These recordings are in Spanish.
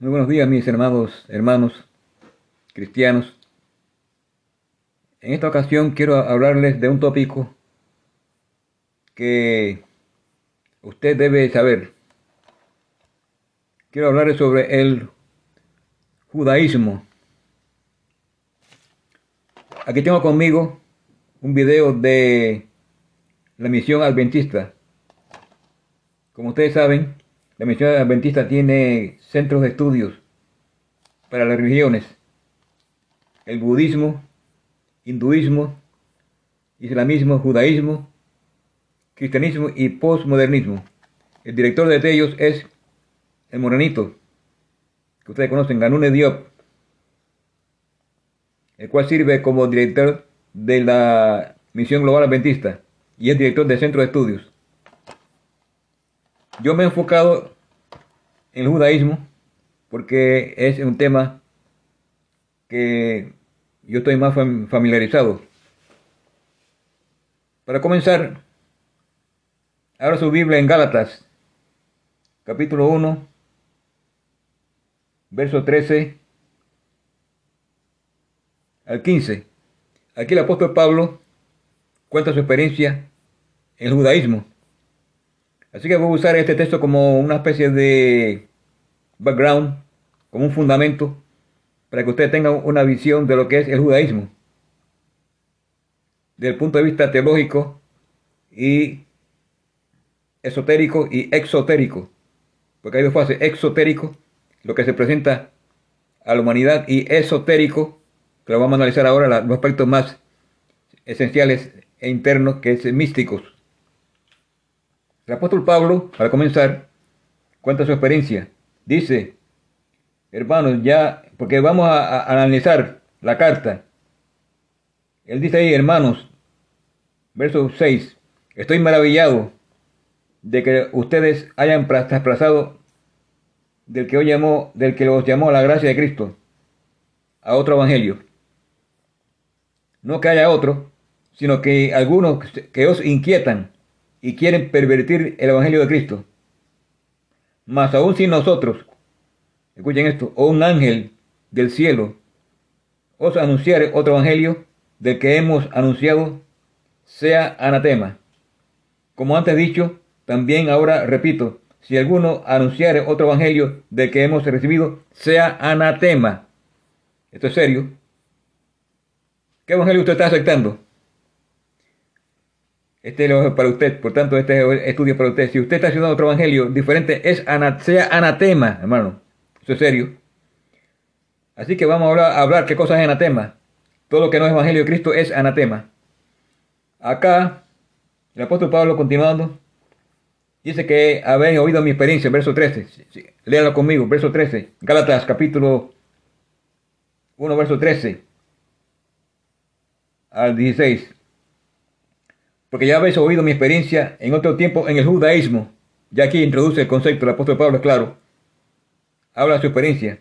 Muy buenos días mis hermanos, hermanos cristianos. En esta ocasión quiero hablarles de un tópico que usted debe saber. Quiero hablarles sobre el judaísmo. Aquí tengo conmigo un video de la misión adventista. Como ustedes saben, la misión adventista tiene centros de estudios para las religiones, el budismo, hinduismo, islamismo, judaísmo, cristianismo y postmodernismo. El director de ellos es el morenito, que ustedes conocen, Ganune Diop, el cual sirve como director de la misión global adventista y es director del centro de estudios. Yo me he enfocado en el judaísmo porque es un tema que yo estoy más familiarizado. Para comenzar, ahora su Biblia en Gálatas, capítulo 1, verso 13 al 15. Aquí el apóstol Pablo cuenta su experiencia en el judaísmo. Así que voy a usar este texto como una especie de background, como un fundamento, para que ustedes tengan una visión de lo que es el judaísmo, desde el punto de vista teológico y esotérico y exotérico, porque hay dos fases, exotérico, lo que se presenta a la humanidad, y esotérico, que lo vamos a analizar ahora, los aspectos más esenciales e internos, que es místicos. El apóstol Pablo, para comenzar, cuenta su experiencia. Dice, hermanos, ya, porque vamos a, analizar la carta. Él dice ahí, hermanos, verso 6, estoy maravillado de que ustedes hayan trasplazado del que, hoy llamó, del que los llamó la gracia de Cristo a otro evangelio. No que haya otro, sino que algunos que os inquietan y quieren pervertir el Evangelio de Cristo. Mas aún si nosotros, escuchen esto, o un ángel del cielo os anunciare otro Evangelio del que hemos anunciado, sea anatema. Como antes dicho, también ahora repito, si alguno anunciare otro Evangelio del que hemos recibido, sea anatema. Esto es serio. ¿Qué Evangelio usted está aceptando? Este es para usted, por tanto, este estudio es para usted. Si usted está haciendo otro evangelio diferente, es sea anatema, hermano. Eso es serio. Así que vamos a hablar, qué cosa es anatema. Todo lo que no es evangelio de Cristo es anatema. Acá, el apóstol Pablo, continuando, dice que habéis oído mi experiencia, verso 13. Léalo conmigo, verso 13. Gálatas, capítulo 1, verso 13 al 16 porque ya habéis oído mi experiencia en otro tiempo en el judaísmo. Ya aquí introduce el concepto, el apóstol Pablo, claro. Habla de su experiencia,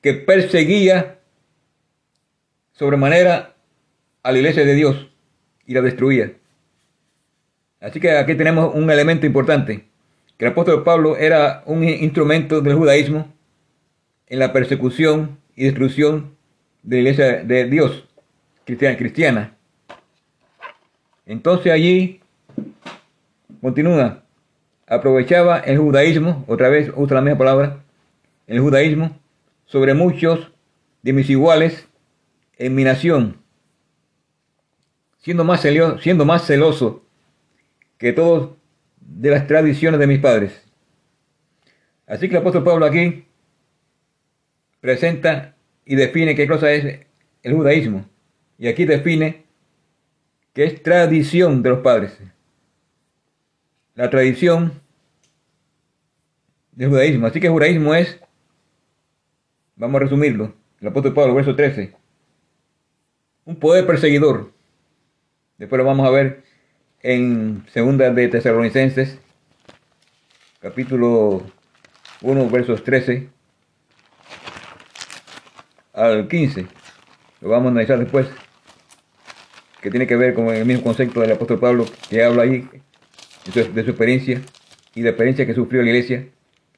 que perseguía sobremanera a la iglesia de Dios y la destruía. Así que aquí tenemos un elemento importante, que el apóstol Pablo era un instrumento del judaísmo en la persecución y destrucción de la iglesia de Dios cristiana. cristiana. Entonces allí, continúa, aprovechaba el judaísmo, otra vez usa la misma palabra, el judaísmo, sobre muchos de mis iguales en mi nación, siendo más, celoso, siendo más celoso que todos de las tradiciones de mis padres. Así que el apóstol Pablo aquí presenta y define qué cosa es el judaísmo. Y aquí define que es tradición de los padres. La tradición del judaísmo. Así que el judaísmo es, vamos a resumirlo, el apóstol Pablo, verso 13, un poder perseguidor. Después lo vamos a ver en segunda de Tesalonicenses, capítulo 1, versos 13 al 15. Lo vamos a analizar después que tiene que ver con el mismo concepto del apóstol Pablo que habla ahí de su experiencia y de la experiencia que sufrió la iglesia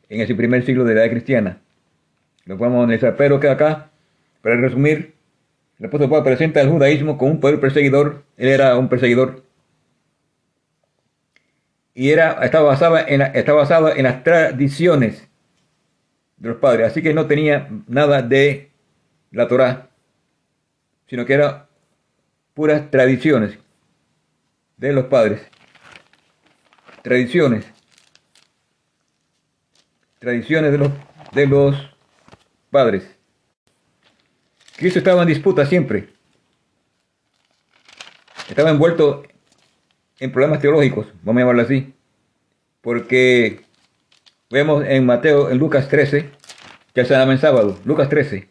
en ese primer siglo de la edad cristiana. lo podemos analizar, pero que acá, para resumir, el apóstol Pablo presenta el judaísmo como un poder perseguidor, él era un perseguidor, y era, estaba, basado en, estaba en las tradiciones de los padres, así que no tenía nada de la Torah, sino que era puras tradiciones de los padres. Tradiciones. Tradiciones de los, de los padres. Cristo estaba en disputa siempre. Estaba envuelto en problemas teológicos, vamos a llamarlo así. Porque vemos en Mateo, en Lucas 13, que se llama en sábado. Lucas 13.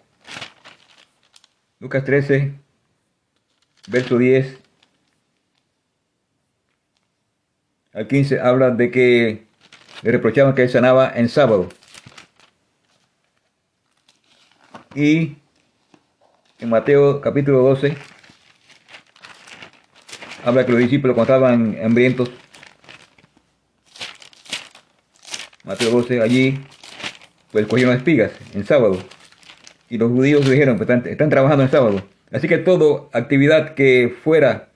Lucas 13, verso 10 al 15 habla de que le reprochaban que él sanaba en sábado. Y en Mateo capítulo 12 habla que los discípulos cuando estaban hambrientos, Mateo 12, allí pues cogieron espigas en sábado. Y los judíos dijeron, pues, están, están trabajando en sábado. Así que toda actividad que fuera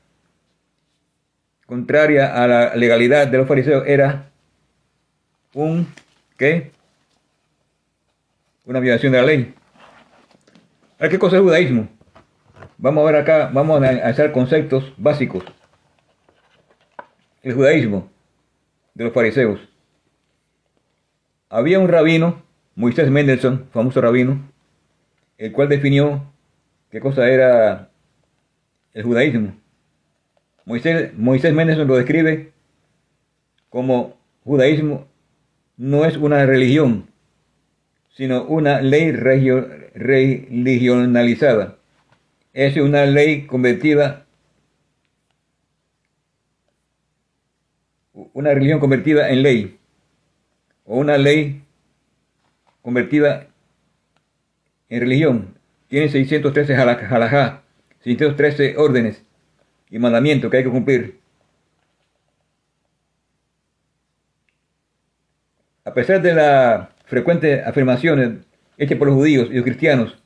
contraria a la legalidad de los fariseos era un ¿qué? Una violación de la ley. ¿qué cosa es judaísmo? Vamos a ver acá, vamos a hacer conceptos básicos. El judaísmo de los fariseos. Había un rabino, Moisés Mendelssohn, famoso rabino, el cual definió qué cosa era el judaísmo. Moisés, Moisés Mendelssohn lo describe como judaísmo no es una religión, sino una ley religionalizada. Es una ley convertida, una religión convertida en ley, o una ley convertida en religión. Tiene 613 halajá, 613 órdenes y mandamientos que hay que cumplir. A pesar de las frecuentes afirmaciones hechas por los judíos y los cristianos,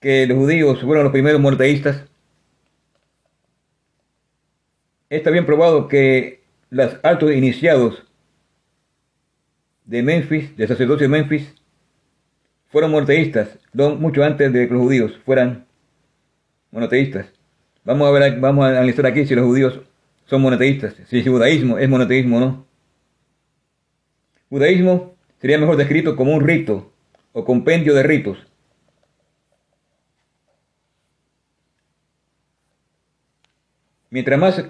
que los judíos fueron los primeros monoteístas, está bien probado que los altos iniciados de Memphis, de sacerdocio de Memphis, fueron monoteístas, mucho antes de que los judíos fueran monoteístas. Vamos a ver, vamos a analizar aquí si los judíos son monoteístas, si el judaísmo es monoteísmo o no. Judaísmo sería mejor descrito como un rito o compendio de ritos. Mientras más,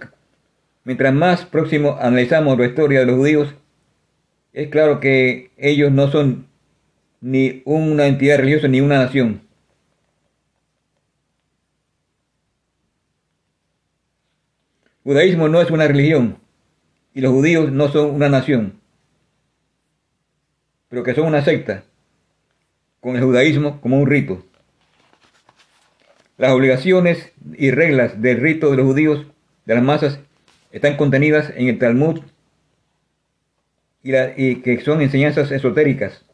mientras más próximo analizamos la historia de los judíos, es claro que ellos no son ni una entidad religiosa ni una nación. Judaísmo no es una religión y los judíos no son una nación, pero que son una secta, con el judaísmo como un rito. Las obligaciones y reglas del rito de los judíos, de las masas, están contenidas en el Talmud y, que son enseñanzas esotéricas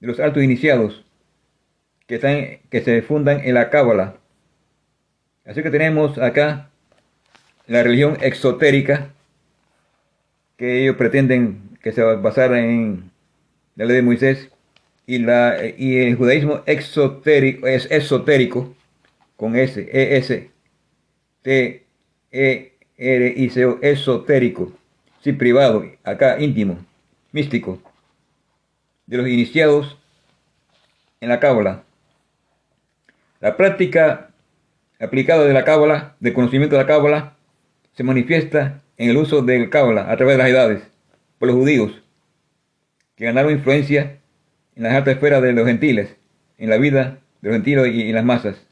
de los altos iniciados que, están, que se fundan en la Cábala. Así que tenemos acá la religión exotérica que ellos pretenden que se basara en la ley de Moisés y, la, y el judaísmo exotérico es esotérico con S, E, S, T, E, R, I, C, O, esotérico, sí, privado, acá íntimo, místico, de los iniciados en la cábala. La práctica aplicada de la cábala, del conocimiento de la cábala, se manifiesta en el uso del Cábala a través de las edades por los judíos, que ganaron influencia en las altas esferas de los gentiles, en la vida de los gentiles y en las masas.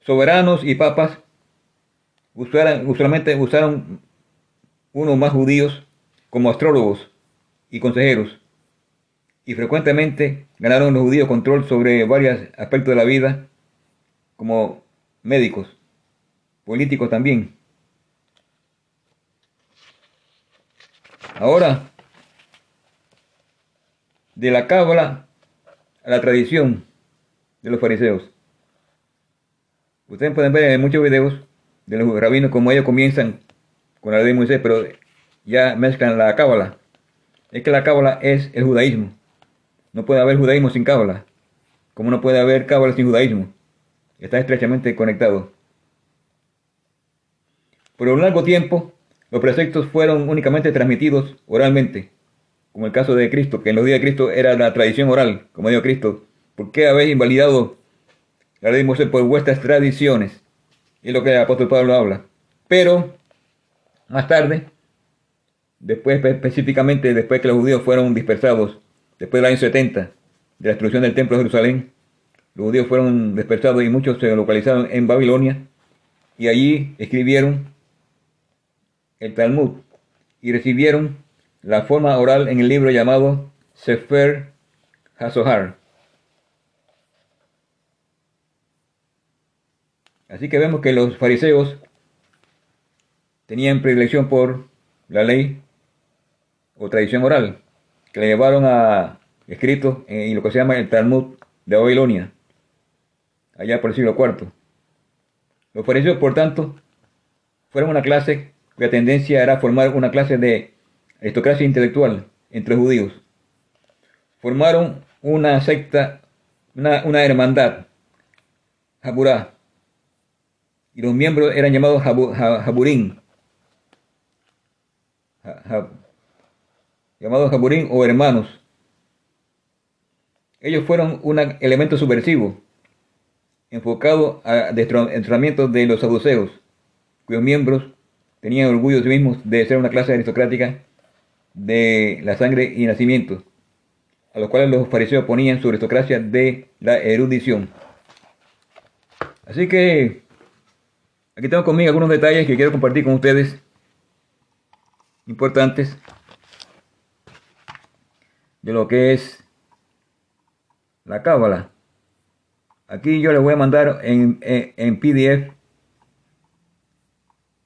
Soberanos y papas usualmente usaron unos más judíos como astrólogos y consejeros, y frecuentemente ganaron los judíos control sobre varios aspectos de la vida, como médicos políticos también. Ahora, de la cábala a la tradición de los fariseos. Ustedes pueden ver en muchos videos de los rabinos como ellos comienzan con la ley de Moisés, pero ya mezclan la cábala. Es que la cábala es el judaísmo. No puede haber judaísmo sin cábala, como no puede haber cábala sin judaísmo. Está estrechamente conectado. Por un largo tiempo, los preceptos fueron únicamente transmitidos oralmente, como el caso de Cristo, que en los días de Cristo era la tradición oral, como dijo Cristo. ¿Por qué habéis invalidado la ley de Moisés por vuestras tradiciones? Es lo que el apóstol Pablo habla. Pero, más tarde, después específicamente después que los judíos fueron dispersados, después del año 70, de la destrucción del templo de Jerusalén, los judíos fueron dispersados y muchos se localizaron en Babilonia y allí escribieron el Talmud y recibieron la forma oral en el libro llamado Sefer HaSohar. Así que vemos que los fariseos tenían predilección por la ley o tradición oral, que le llevaron a escrito en lo que se llama el Talmud de Babilonia, allá por el siglo IV. Los fariseos, por tanto, fueron una clase cuya tendencia era formar una clase de aristocracia intelectual entre judíos. Formaron una secta, una, hermandad, Jaburá, y los miembros eran llamados Jaburín, llamados Jaburín o hermanos. Ellos fueron un elemento subversivo, enfocado al entrenamiento de los saduceos, cuyos miembros tenían orgullo de sí mismos de ser una clase aristocrática de la sangre y nacimiento, a los cuales los fariseos ponían su aristocracia de la erudición. Así que aquí tengo conmigo algunos detalles que quiero compartir con ustedes, importantes, de lo que es la cábala. Aquí yo les voy a mandar en, en PDF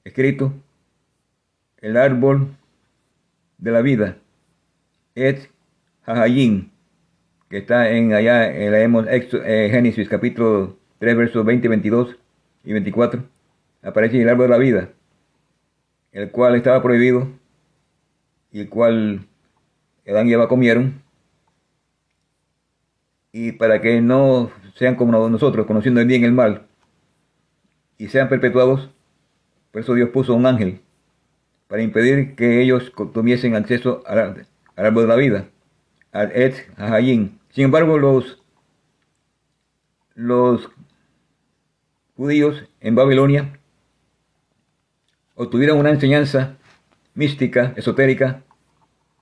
escrito el árbol de la vida, es Jajayín, que está en allá, leemos eh, Génesis capítulo 3, versos 20, 22 y 24, aparece el árbol de la vida, el cual estaba prohibido y el cual Adán y Eva comieron, y para que no sean como nosotros, conociendo el bien y el mal, y sean perpetuados, por eso Dios puso un ángel para impedir que ellos tuviesen acceso al, árbol de la vida, al Et Hayin. Sin embargo, los, los judíos en Babilonia obtuvieron una enseñanza mística, esotérica,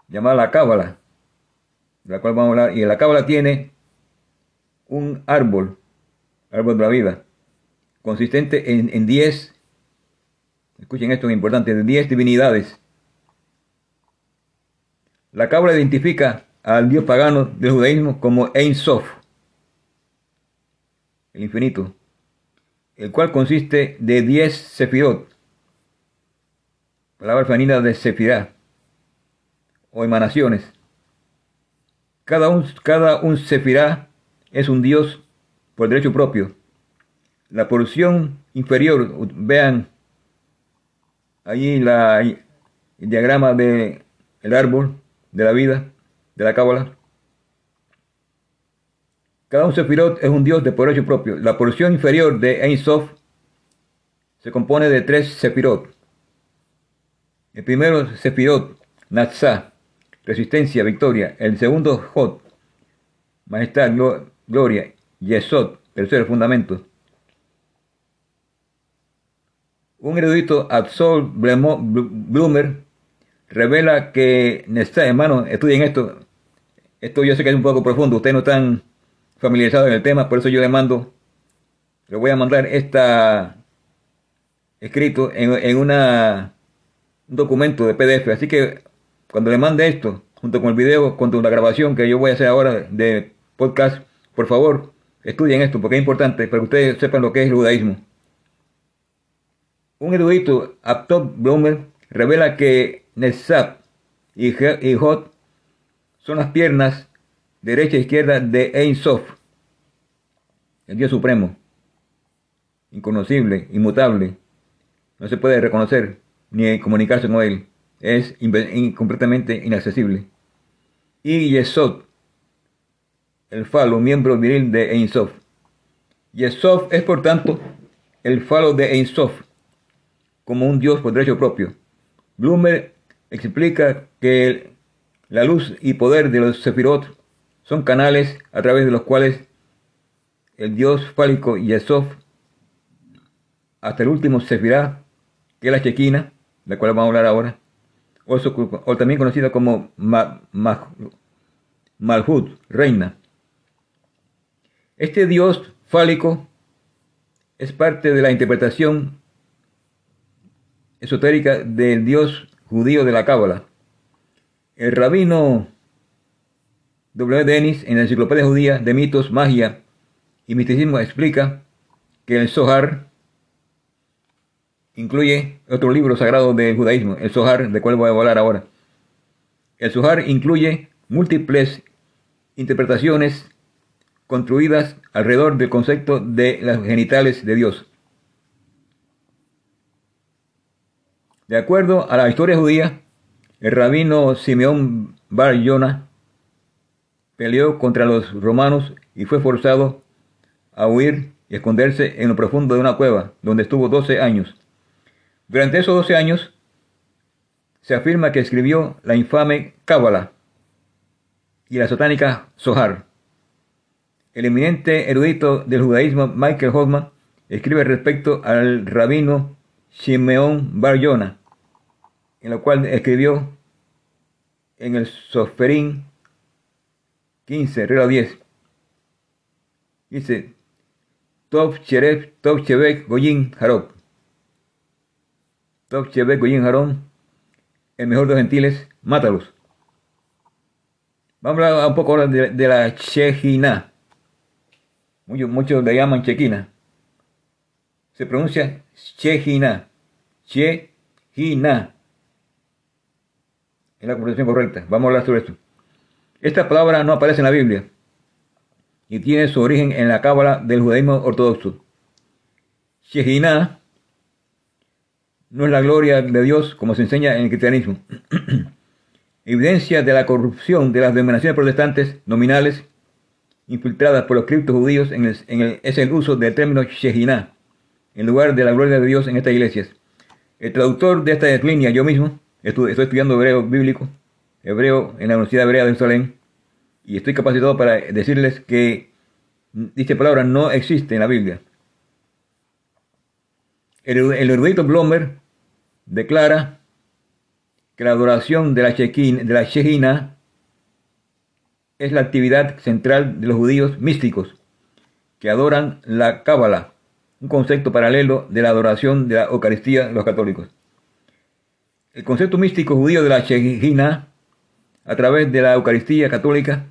llamada la Cábala, de la cual vamos a hablar, y la Cábala tiene un árbol, árbol de la vida, consistente en 10 escuchen esto es importante, de 10 divinidades. La cabra identifica al dios pagano del judaísmo como Ein Sof, el infinito, el cual consiste de 10 sefirot, palabra femenina de sefirá, o emanaciones. Cada un, cada un es un dios por derecho propio. La porción inferior, vean allí la, el diagrama del el árbol de la vida, de la cábala. Cada un sefirot es un dios de por propio. La porción inferior de Ein Sof se compone de tres sefirot. El primero sefirot, Natsah, resistencia, victoria. El segundo Jod, majestad, gloria. Yesod, tercero fundamento. Un erudito, Absol Blumer, revela que hermano, estudien esto. Esto yo sé que es un poco profundo, ustedes no están familiarizados en el tema, por eso yo le mando, le voy a mandar esta escrito en, una, un documento de PDF. Así que cuando le mande esto, junto con el video, junto con la grabación que yo voy a hacer ahora de podcast, por favor, estudien esto porque es importante para que ustedes sepan lo que es el judaísmo. Un erudito, Aptop Blumer, revela que Nesap y Hot son las piernas derecha e izquierda de Ein Sof, el Dios supremo, inconocible, inmutable, no se puede reconocer ni comunicarse con él, es completamente inaccesible. Y Yesod, el falo, miembro viril de Ein Sof. Yesod es por tanto el falo de Ein Sof, como un Dios por derecho propio. Blumer explica que la luz y poder de los Sefirot son canales a través de los cuales el Dios fálico Yesod, hasta el último Sefirah, que es la Chequina, de la cual vamos a hablar ahora, o, también conocida como Malhud, reina. Este Dios fálico es parte de la interpretación esotérica del Dios judío de la Cábala. El rabino W. Dennis en la Enciclopedia Judía de Mitos, Magia y Misticismo explica que el Zohar incluye otro libro sagrado del judaísmo, el Zohar, de cual voy a hablar ahora. El Zohar incluye múltiples interpretaciones construidas alrededor del concepto de las genitales de Dios. De acuerdo a la historia judía, el rabino Simeón Bar Yonah peleó contra los romanos y fue forzado a huir y esconderse en lo profundo de una cueva, donde estuvo 12 años. Durante esos 12 años, se afirma que escribió la infame Cábala y la satánica Zohar. El eminente erudito del judaísmo Michael Hoffman escribe respecto al rabino Shimeon Bar Yonah, en lo cual escribió en el Soferín 15, regla 10. Dice, Tov Cheref, Tov Chebek, Goyin Harop. Tov Chebek, Goyin Harón, el mejor de los gentiles, mátalos. Vamos a hablar un poco ahora de, la Chejina. Muchos, muchos le llaman Chequina. Se pronuncia Chejina. Chejina. Es la pronunciación correcta. Vamos a hablar sobre esto. Esta palabra no aparece en la Biblia y tiene su origen en la cábala del judaísmo ortodoxo. Shejina no es la gloria de Dios como se enseña en el cristianismo. Evidencia de la corrupción de las denominaciones protestantes nominales infiltradas por los criptos judíos en el, es el uso del término Shejina en lugar de la gloria de Dios en estas iglesias. El traductor de esta línea, yo mismo, estoy estudiando hebreo bíblico, hebreo en la Universidad Hebrea de Jerusalén y estoy capacitado para decirles que dicha palabra no existe en la Biblia. El, erudito Blomer declara que la adoración de la, Shejina es la actividad central de los judíos místicos que adoran la Cábala, un concepto paralelo de la adoración de la Eucaristía de los católicos. El concepto místico judío de la Shejina a través de la Eucaristía católica,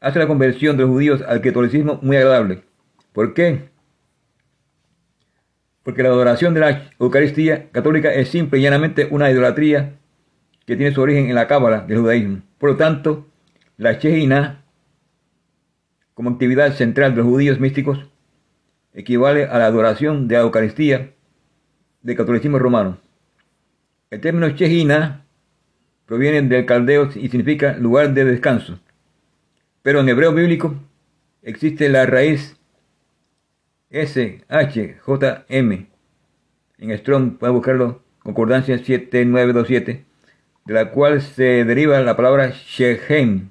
hace la conversión de los judíos al catolicismo muy agradable. ¿Por qué? Porque la adoración de la Eucaristía católica es simple y llanamente una idolatría que tiene su origen en la cábala del judaísmo. Por lo tanto, la Shejina, como actividad central de los judíos místicos, equivale a la adoración de la Eucaristía del catolicismo romano. El término Shejina provienen del caldeo y significa lugar de descanso. Pero en hebreo bíblico existe la raíz S, H, J, M. En Strong pueden buscarlo, concordancia 7927, de la cual se deriva la palabra Shechem,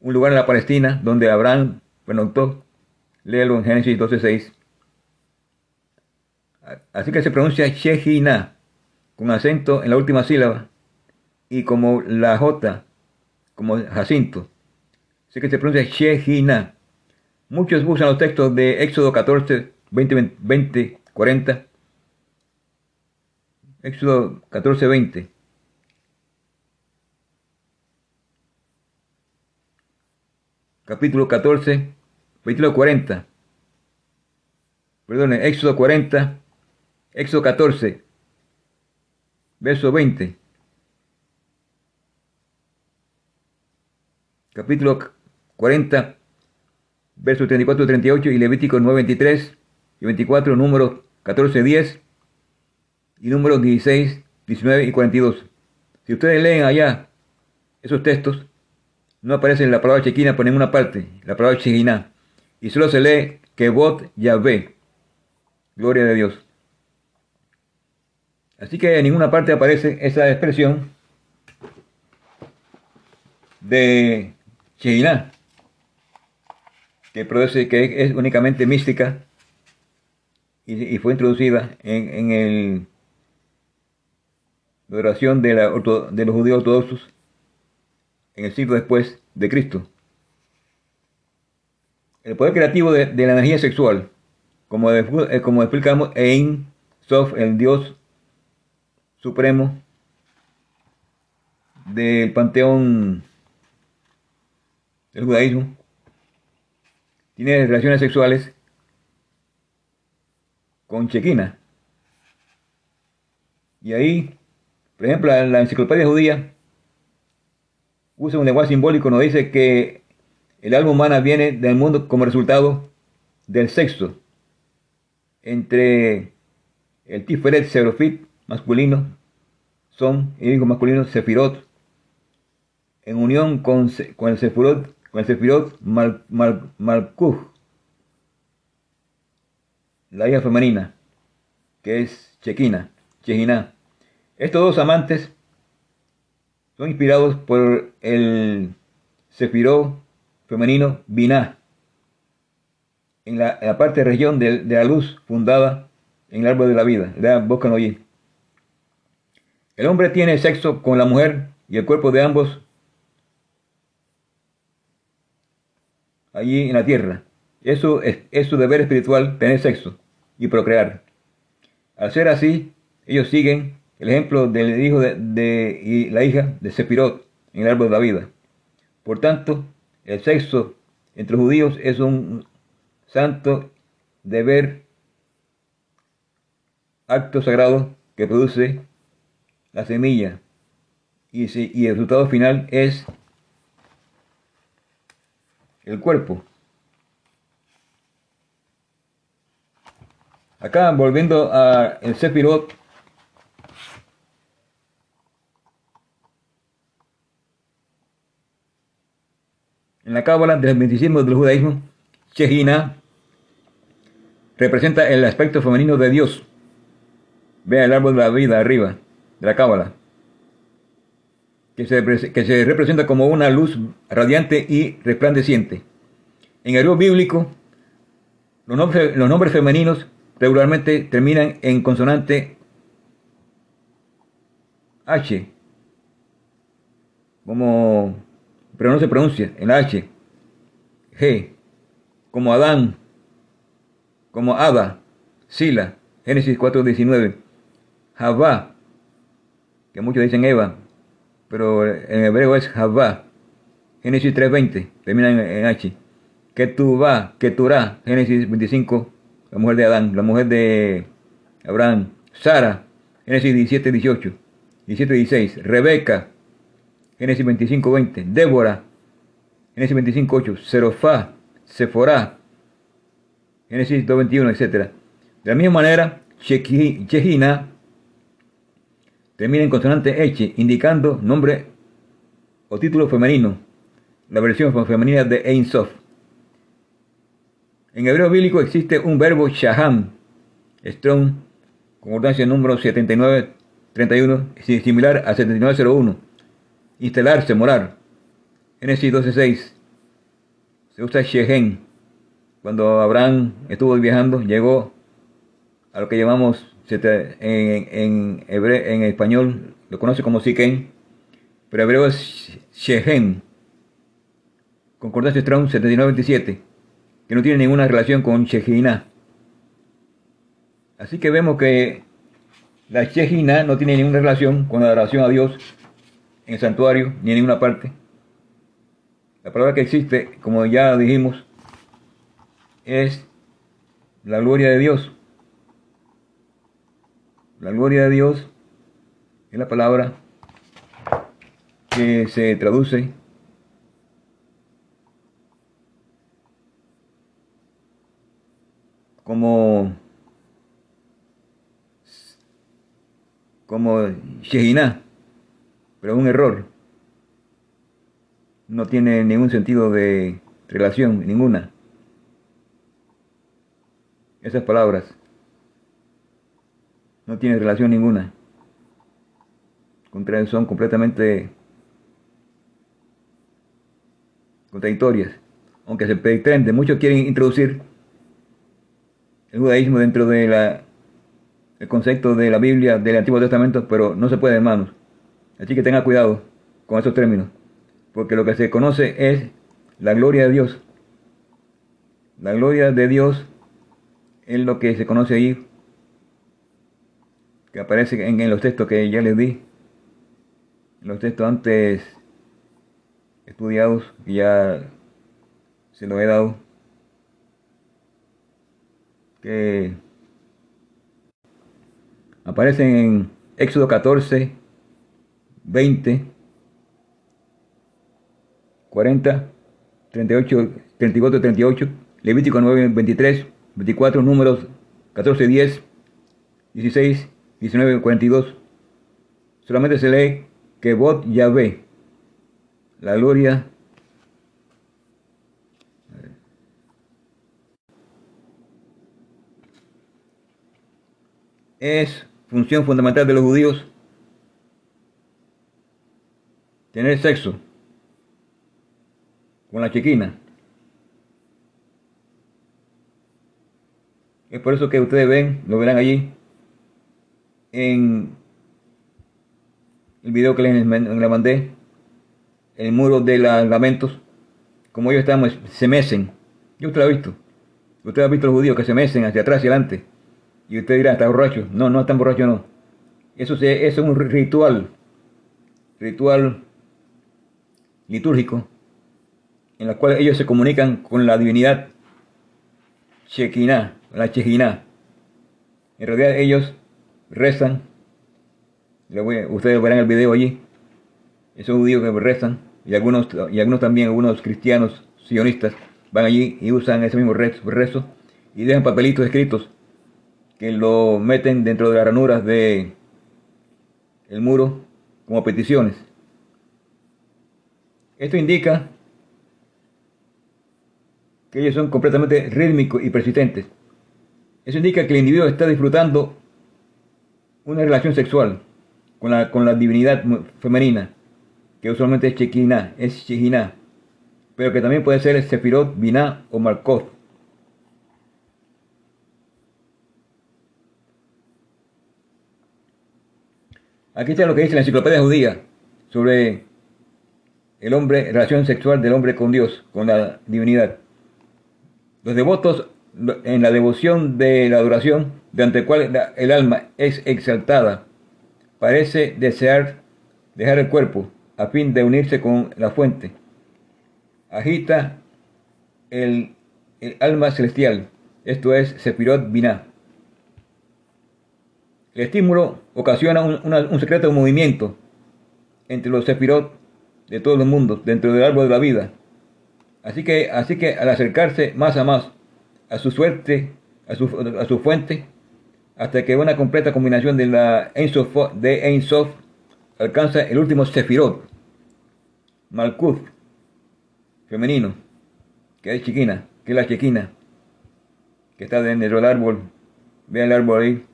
un lugar en la Palestina donde Abraham pernoctó. Léelo en Génesis 12.6. Así que se pronuncia Shejina, con acento en la última sílaba, y como la J, como Jacinto. Así que se pronuncia Shejina. Muchos usan los textos de Éxodo 14, 20, 20, 40. Éxodo 14, 20. Capítulo 14, versículo 40. Perdón, Éxodo 40, Éxodo 14, verso 20. capítulo 40, versos 34 y 38, y Levítico 9, 23 y 24, números 14, 10 y números 16, 19 y 42. Si ustedes leen allá esos textos, no aparece la palabra chequina por ninguna parte, la palabra chequina, y solo se lee Kebot Yahvé, gloria de Dios. Así que en ninguna parte aparece esa expresión de chequina, que produce, que es únicamente mística y, fue introducida en, en el la oración de, la, de los judíos ortodoxos en el siglo después de Cristo. El poder creativo de, la energía sexual, como, eh, como explicamos, Ein Sof, el Dios supremo del panteón del judaísmo, tiene relaciones sexuales con Chequina. Y ahí, por ejemplo, la enciclopedia judía usa un lenguaje simbólico, nos dice que el alma humana viene del mundo como resultado del sexo entre el Tiferet Serofit masculino, son, y hijo masculino, Sefirot, en unión con, con el Sefirot, con el Sefirot Mal, la hija femenina, que es Chequina, Chejina. Estos dos amantes son inspirados por el Sefiró femenino Binah, en la, la parte región de, de, la luz fundada en el árbol de la vida. Buscan allí. El hombre tiene sexo con la mujer y el cuerpo de ambos allí en la tierra. Eso es, es su deber espiritual, tener sexo y procrear. Al ser así, ellos siguen el ejemplo del hijo de, y la hija de Sefirot en el árbol de la vida. Por tanto, el sexo entre judíos es un santo deber, acto sagrado que produce la semilla y, y el resultado final es el cuerpo. Acá volviendo a el Sefirot En la cábala del misticismo del judaísmo, Shejina representa el aspecto femenino de Dios. Vea el árbol de la vida arriba de la cábala, que se, representa como una luz radiante y resplandeciente. En el bíblico, los nombres, los nombres femeninos regularmente terminan en consonante H, como pero no se pronuncia en H. G, como Adán, como Ada, Sila, Génesis 4.19, Javá, que muchos dicen Eva, pero en hebreo es Javá, Génesis 3.20, termina en, H. Ketubá, Keturá, Génesis 25, la mujer de Adán, la mujer de Abraham, Sara, Génesis 17.18, 17.16, Rebeca, Génesis 25, 20. Débora, Génesis 25, 8. Serofá, Seforá, Génesis 2, 21, etc. De la misma manera, Chejina termina en consonante H, indicando nombre o título femenino, la versión femenina de Ein Sof. En hebreo bíblico existe un verbo shaham, strong, concordancia número 7931, similar a 7901 instalarse, morar. Génesis 12.6. Se usa Shehen. Cuando Abraham estuvo viajando, llegó a lo que llamamos en, en, en español, lo conoce como Siquén, pero hebreo es Shehen. Concordancia Strong 79.27, que no tiene ninguna relación con Shejina. Así que vemos que la Shejina no tiene ninguna relación con la adoración a Dios en el santuario ni en ninguna parte. La palabra que existe, como ya dijimos, es la gloria de Dios. La gloria de Dios es la palabra que se traduce como como Shehinah, pero un error. No tiene ningún sentido de relación, ninguna. Esas palabras no tienen relación ninguna. Son completamente contradictorias, aunque se pretende. Muchos quieren introducir el judaísmo dentro de la el concepto de la Biblia del Antiguo Testamento, pero no se puede, hermanos. Así que tenga cuidado con esos términos, porque lo que se conoce es la gloria de Dios. La gloria de Dios es lo que se conoce ahí, que aparece en, los textos que ya les di, en los textos antes estudiados, que ya se lo he dado, que aparecen en Éxodo 14, 20, 40, 38, 34, 38, Levítico 9, 23, 24, números 14, 10, 16, 19, 42. Solamente se lee que Bot Yahvé, la gloria es función fundamental de los judíos tener sexo con la chiquina. Es por eso que ustedes ven, lo verán allí, en el video que les, mandé, el muro de los lamentos, como ellos están, se mecen. Yo usted lo ha visto. Usted ha visto los judíos que se mecen hacia atrás y adelante. Y usted dirá, está borracho. No, no está borracho, no. Eso, es un ritual, ritual litúrgico, en el cual ellos se comunican con la divinidad Shekinah, la Shekinah. En realidad ellos rezan, ustedes verán el video allí, esos judíos que rezan, y algunos, y algunos también, algunos cristianos sionistas, van allí y usan ese mismo rezo, y dejan papelitos escritos que lo meten dentro de las ranuras de el muro como peticiones. Esto indica que ellos son completamente rítmicos y persistentes. Eso indica que el individuo está disfrutando una relación sexual con la, con la divinidad femenina, que usualmente es Shekinah, es Shekinah, pero que también puede ser Sefirot, Binah o Markov. Aquí está lo que dice la enciclopedia judía sobre el hombre, relación sexual del hombre con Dios, con la divinidad. Los devotos en la devoción de la adoración, durante el cual el alma es exaltada, parece desear dejar el cuerpo a fin de unirse con la fuente. Agita el, alma celestial, esto es Sefirot Binah. El estímulo ocasiona un, secreto movimiento entre los sefirot de todos los mundos, dentro del árbol de la vida. Así que, así que al acercarse más a más a su suerte, a su, a su fuente, hasta que una completa combinación de la Sof, de Sof alcanza el último Sefirot, Malkuth, femenino, que es chiquina, que es la chiquina, que está dentro del árbol. Vean el árbol ahí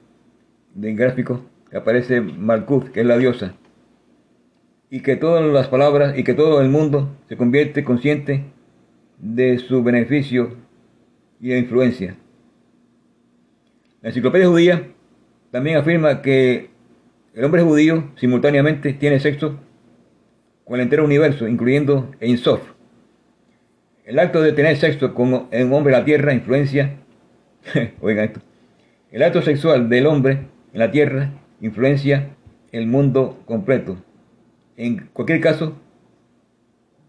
del gráfico aparece Malkuth, que es la diosa, y que todas las palabras y que todo el mundo se convierte consciente de su beneficio y de influencia. La enciclopedia judía también afirma que el hombre judío simultáneamente tiene sexo con el entero universo, incluyendo Ein Sof. El acto de tener sexo con un hombre de la tierra influencia, esto, el acto sexual del hombre en la tierra influencia el mundo completo. En cualquier caso,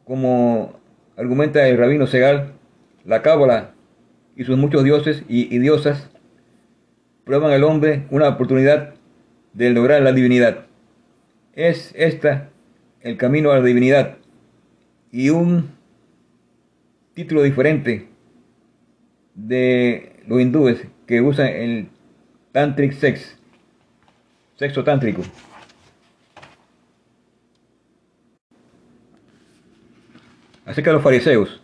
como argumenta el rabino Segal, la cábala y sus muchos dioses y, y diosas prueban al hombre una oportunidad de lograr la divinidad. Es esta el camino a la divinidad y un título diferente de los hindúes que usan el tantric sex, sexo tántrico. Acerca de los fariseos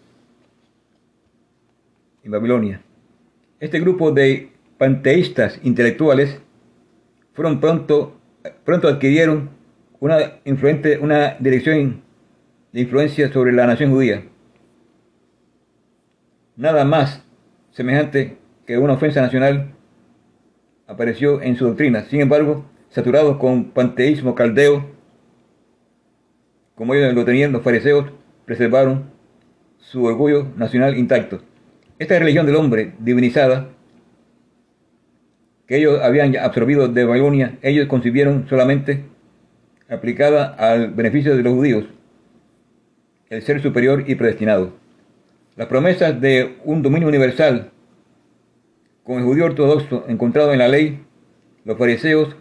en Babilonia. Este grupo de panteístas intelectuales fueron pronto, pronto adquirieron una, influente, una dirección de influencia sobre la nación judía. Nada más semejante que una ofensa nacional apareció en su doctrina. Sin embargo, saturados con panteísmo caldeo, como ellos lo tenían los fariseos, preservaron su orgullo nacional intacto. Esta religión del hombre divinizada que ellos habían absorbido de Babilonia, ellos concibieron solamente aplicada al beneficio de los judíos, el ser superior y predestinado. Las promesas de un dominio universal con el judío ortodoxo encontrado en la ley, los fariseos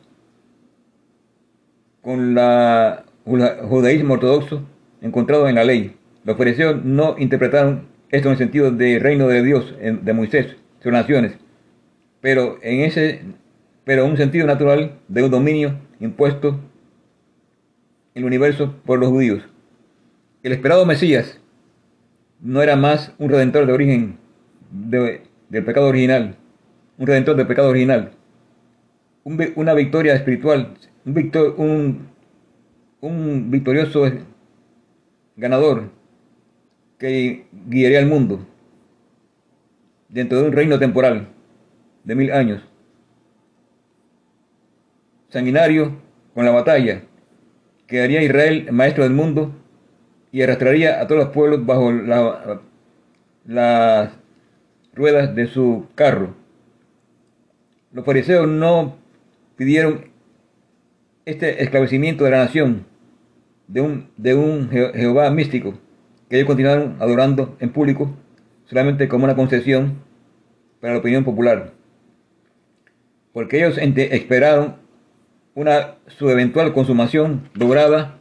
con la judaísmo ortodoxo encontrado en la ley. Los fariseos no interpretaron esto en el sentido de reino de Dios, de Moisés, sus naciones, pero en ese, pero un sentido natural de un dominio impuesto el universo por los judíos. El esperado Mesías no era más un redentor de origen del pecado original, un redentor del pecado original, una victoria espiritual, un, un victorioso ganador que guiaría al mundo dentro de un reino temporal de mil años. Sanguinario con la batalla, quedaría Israel maestro del mundo y arrastraría a todos los pueblos bajo las ruedas de su carro. Los fariseos no pidieron este esclavecimiento de la nación de un, de un Jehová místico, que ellos continuaron adorando en público solamente como una concesión para la opinión popular. Porque ellos esperaron una, su eventual consumación lograda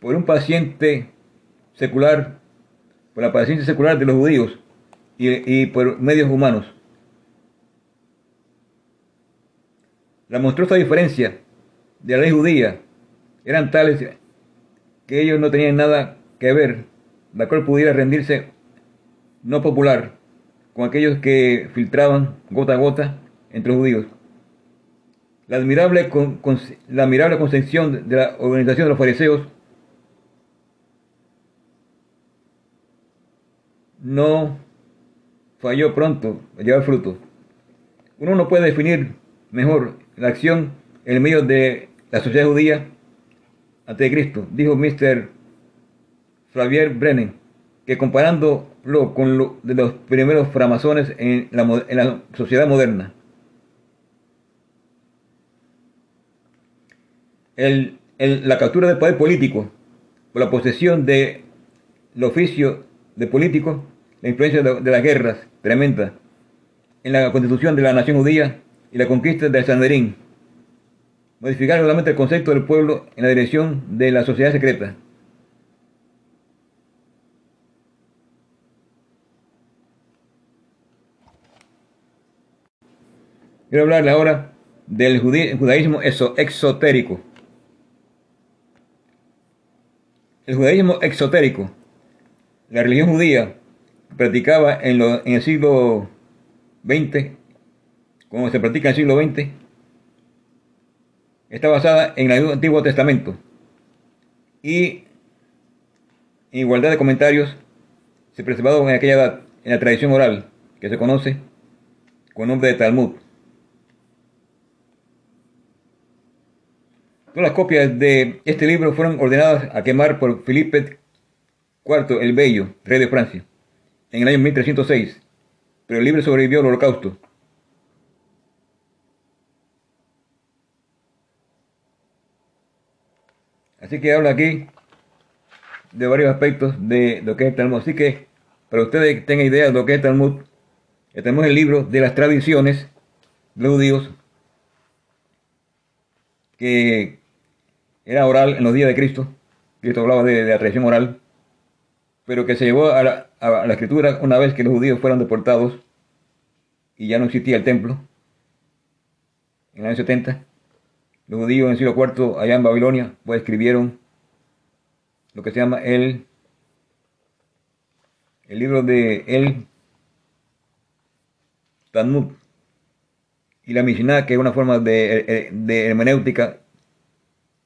por un paciente secular, por la paciencia secular de los judíos y, y por medios humanos. La monstruosa diferencia de la ley judía eran tales que ellos no tenían nada que ver, la cual pudiera rendirse no popular con aquellos que filtraban gota a gota entre los judíos. La admirable, con, la admirable concepción de la organización de los fariseos no falló pronto a llevar fruto. Uno no puede definir mejor la acción en medio de la sociedad judía ante Cristo, dijo Mr. Flavier Brennan, que comparándolo con lo de los primeros framasones en la, sociedad moderna, el, la captura del poder político la posesión del oficio de político, la influencia de, las guerras tremenda en la constitución de la nación judía y la conquista de Sanderín, modificar nuevamente el concepto del pueblo en la dirección de la sociedad secreta. Quiero hablarle ahora del judaísmo exotérico. El judaísmo exotérico, la religión judía practicaba en, el siglo XX, como se practica en el siglo XX, está basada en el Antiguo Testamento y en igualdad de comentarios se preservaron en aquella edad en la tradición oral que se conoce con nombre de Talmud. Todas las copias de este libro fueron ordenadas a quemar por Felipe IV el Bello, rey de Francia, en el año 1306, pero el libro sobrevivió al holocausto. Así que habla aquí de varios aspectos de lo que es el Talmud. Así que, para ustedes tengan idea de lo que es el Talmud, tenemos el libro de las tradiciones de los judíos, que era oral en los días de Cristo. Cristo hablaba de, la tradición oral, pero que se llevó a la, a la escritura una vez que los judíos fueron deportados y ya no existía el templo, en el año 70. Los judíos en el siglo IV, allá en Babilonia, pues escribieron lo que se llama el el libro de El Talmud y la Mishnah, que es una forma de, de hermenéutica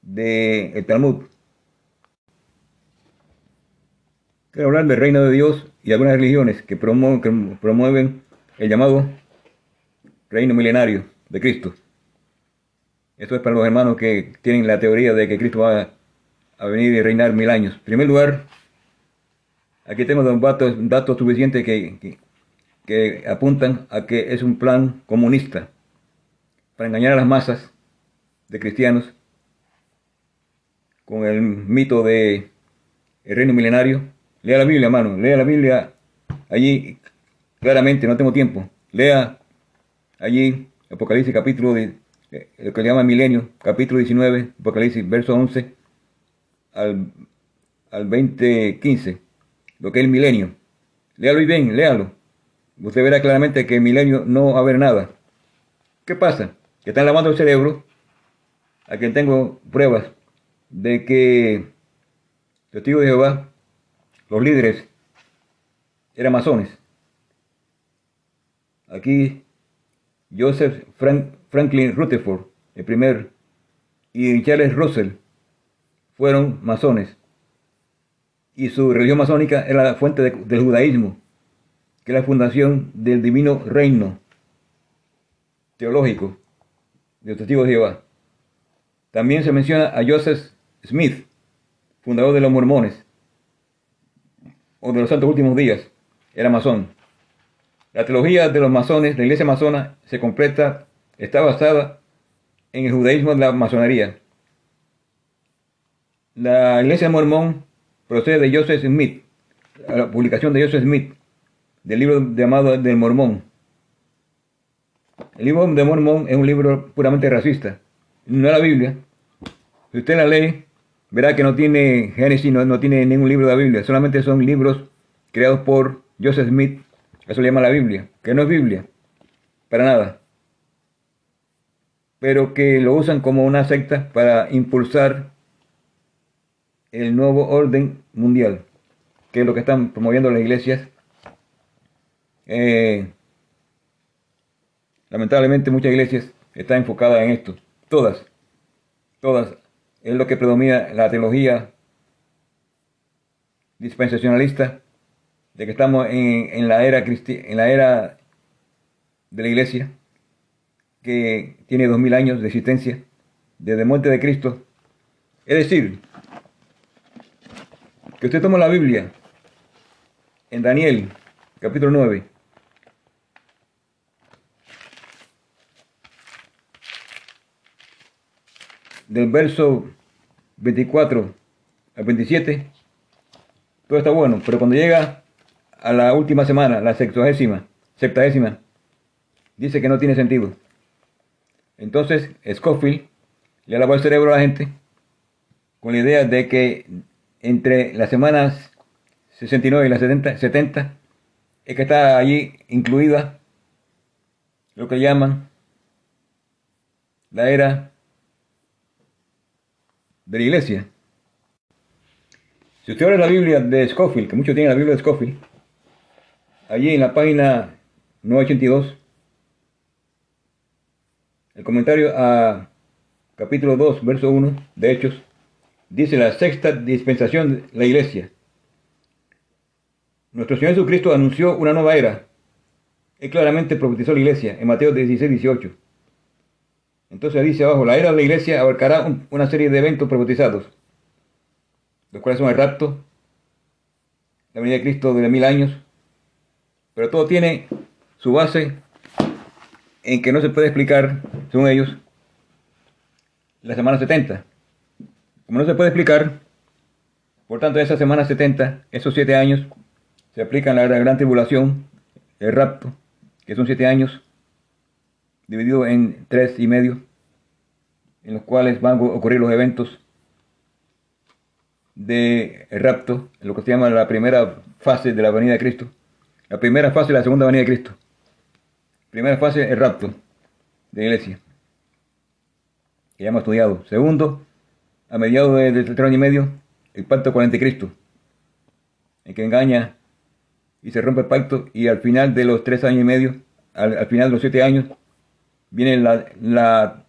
del el Talmud. Quiero hablar del reino de Dios y algunas religiones que promueven, promueven el llamado reino milenario de Cristo. Esto es para los hermanos que tienen la teoría de que Cristo va a venir y reinar mil años. En primer lugar, aquí tengo datos, suficientes que, apuntan a que es un plan comunista para engañar a las masas de cristianos con el mito de el reino milenario. Lea la Biblia, hermano, lea la Biblia allí claramente, no tengo tiempo. Lea allí Apocalipsis capítulo de eh, lo que le llama milenio, capítulo 19, Apocalipsis, verso 11 al, al 20, 15, lo que es el milenio. Léalo y bien, léalo. Usted verá claramente que el milenio no va a haber nada. ¿Qué pasa? Que están lavando el cerebro. A quien tengo pruebas de que testigos de Jehová, los líderes, eran masones. Aquí Joseph Franklin Rutherford, el primer, y Charles Russell fueron masones. Y su religión masónica era la fuente del judaísmo, que es la fundación del divino reino teológico de los testigos de Jehová. También se menciona a Joseph Smith, fundador de los mormones, o de los santos últimos días, era masón. La teología de los masones, la iglesia masona, se completa, está basada en el judaísmo de la masonería. La iglesia mormón procede de Joseph Smith, la publicación de Joseph Smith, del libro llamado del Mormón. El libro de Mormón es un libro puramente racista, no la Biblia. Si usted la lee, verá que no tiene Génesis, no, no tiene ningún libro de la Biblia, solamente son libros creados por Joseph Smith eso le llama la Biblia, que no es Biblia, para nada. Pero que lo usan como una secta para impulsar el nuevo orden mundial, que es lo que están promoviendo las iglesias. Eh, lamentablemente muchas iglesias están enfocadas en esto, todas, todas. Es lo que predomina la teología dispensacionalista de que estamos en, la era en la era de la iglesia, que tiene dos mil años de existencia, desde la muerte de Cristo. Es decir, que usted toma la Biblia en Daniel, capítulo 9, del verso 24 al 27, todo está bueno, pero cuando llega a la última semana, la sexagésima, septagésima, dice que no tiene sentido. Entonces, Scofield le lavó el cerebro a la gente con la idea de que entre las semanas 69 y las 70, 70 es que está allí incluida lo que llaman la era de la iglesia. Si usted abre la Biblia de Scofield, que muchos tienen la Biblia de Scofield, allí en la página 982, el comentario a capítulo 2, verso 1 de Hechos, dice la sexta dispensación de la iglesia. Nuestro Señor Jesucristo anunció una nueva era. Él claramente profetizó la iglesia en Mateo 16, 18. Entonces dice abajo, la era de la iglesia abarcará una serie de eventos profetizados, los cuales son el rapto, la venida de Cristo de mil años, pero todo tiene su base en que no se puede explicar, según ellos, la semana 70. Como no se puede explicar, por tanto, esa semana 70, esos siete años, se aplican la gran tribulación, el rapto, que son siete años, dividido en tres y medio, en los cuales van a ocurrir los eventos de rapto, lo que se llama la primera fase de la venida de Cristo. La primera fase es la segunda venida de Cristo. Primera fase, el rapto de la iglesia. Que ya hemos estudiado. Segundo, a mediados del tercer año y medio, el pacto con el anticristo. El que engaña y se rompe el pacto y al final de los tres años y medio, al final de los siete años, viene la, la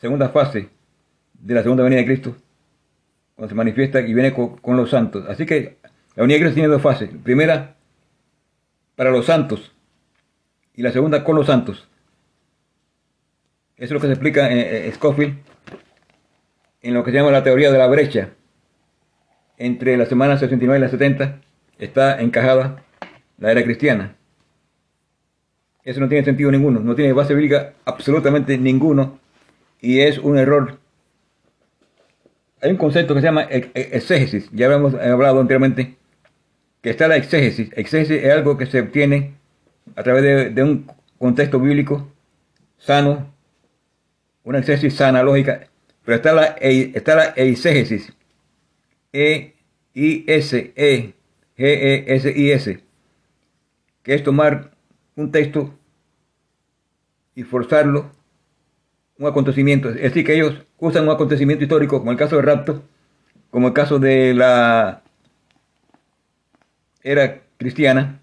segunda fase de la segunda venida de Cristo, cuando se manifiesta y viene con, los santos. Así que la venida de Cristo tiene dos fases. Primera, para los santos, y la segunda con los santos. Eso es lo que se explica en, Scofield en lo que se llama la teoría de la brecha. Entre la semana 69 y la 70 está encajada la era cristiana. Eso no tiene sentido ninguno, no tiene base bíblica absolutamente ninguno y es un error. Hay un concepto que se llama exégesis, ya habíamos hablado anteriormente, que está la exégesis. Exégesis es algo que se obtiene a través de, un contexto bíblico sano, una exégesis sana, lógica, pero está la, está la eisegesis, E-I-S-E-G-E-S-I-S, que es tomar un texto y forzarlo un acontecimiento. Es decir, que ellos usan un acontecimiento histórico, como el caso del rapto, como el caso de la era cristiana,